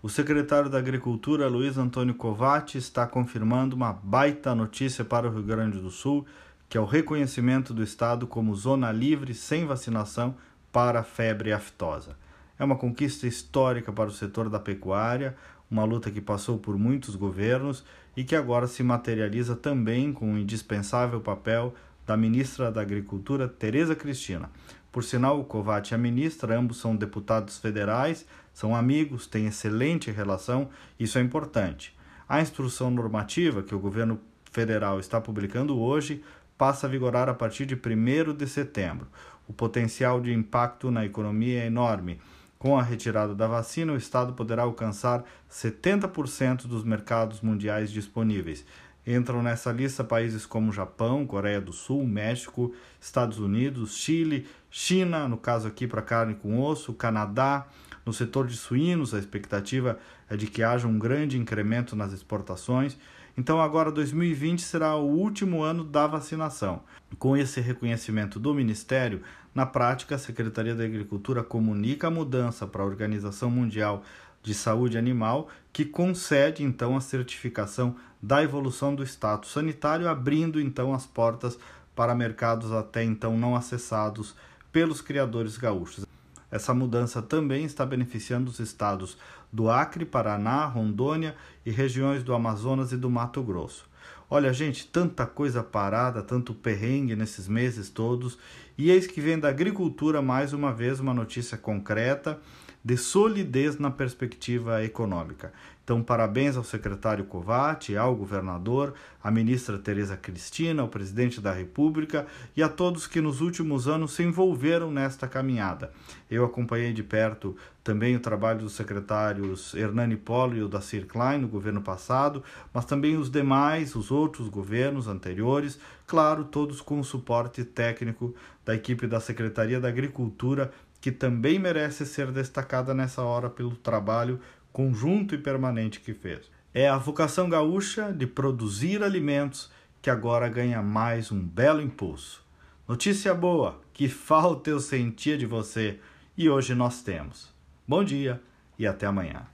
O secretário da Agricultura, Luiz Antônio Covatti, está confirmando uma baita notícia para o Rio Grande do Sul, que é o reconhecimento do estado como zona livre sem vacinação para a febre aftosa. É uma conquista histórica para o setor da pecuária, uma luta que passou por muitos governos e que agora se materializa também com o indispensável papel da ministra da Agricultura, Tereza Cristina. Por sinal, o Covatti e a ministra, ambos são deputados federais, são amigos, têm excelente relação, isso é importante. A instrução normativa que o governo federal está publicando hoje passa a vigorar a partir de 1 de setembro. O potencial de impacto na economia é enorme. Com a retirada da vacina, o Estado poderá alcançar 70% dos mercados mundiais disponíveis. Entram nessa lista países como Japão, Coreia do Sul, México, Estados Unidos, Chile, China, no caso aqui para carne com osso, Canadá. No setor de suínos, a expectativa é de que haja um grande incremento nas exportações. Então, agora 2020 será o último ano da vacinação. Com esse reconhecimento do Ministério, na prática, a Secretaria da Agricultura comunica a mudança para a Organização Mundial de Saúde Animal, que concede então a certificação da evolução do status sanitário, abrindo então as portas para mercados até então não acessados pelos criadores gaúchos. Essa mudança também está beneficiando os estados do Acre, Paraná, Rondônia e regiões do Amazonas e do Mato Grosso. Olha, gente, tanta coisa parada, tanto perrengue nesses meses todos, e eis que vem da agricultura mais uma vez uma notícia concreta de solidez na perspectiva econômica. Então, parabéns ao secretário Covatti, ao governador, à ministra Tereza Cristina, ao presidente da República e a todos que nos últimos anos se envolveram nesta caminhada. Eu acompanhei de perto também o trabalho dos secretários Hernani Polo e o da Klein no governo passado, mas também os demais, os outros governos anteriores, claro, todos com o suporte técnico da equipe da Secretaria da Agricultura que também merece ser destacada nessa hora pelo trabalho conjunto e permanente que fez. É a vocação gaúcha de produzir alimentos que agora ganha mais um belo impulso. Notícia boa, que falta eu sentia de você e hoje nós temos. Bom dia e até amanhã.